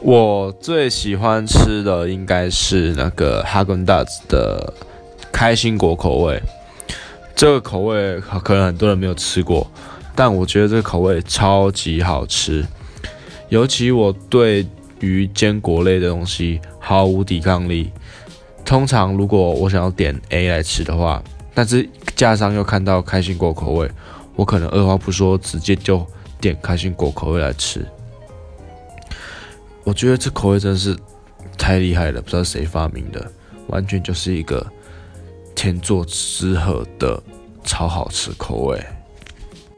我最喜欢吃的应该是那个哈根达斯的开心果口味，这个口味可能很多人没有吃过，但我觉得这个口味超级好吃，尤其我对于坚果类的东西毫无抵抗力。通常如果我想要点 A 来吃的话，但是架上又看到开心果口味，我可能二话不说直接就点开心果口味来吃。我觉得这口味真的是太厉害了，不知道谁发明的，完全就是一个天作之合的超好吃口味。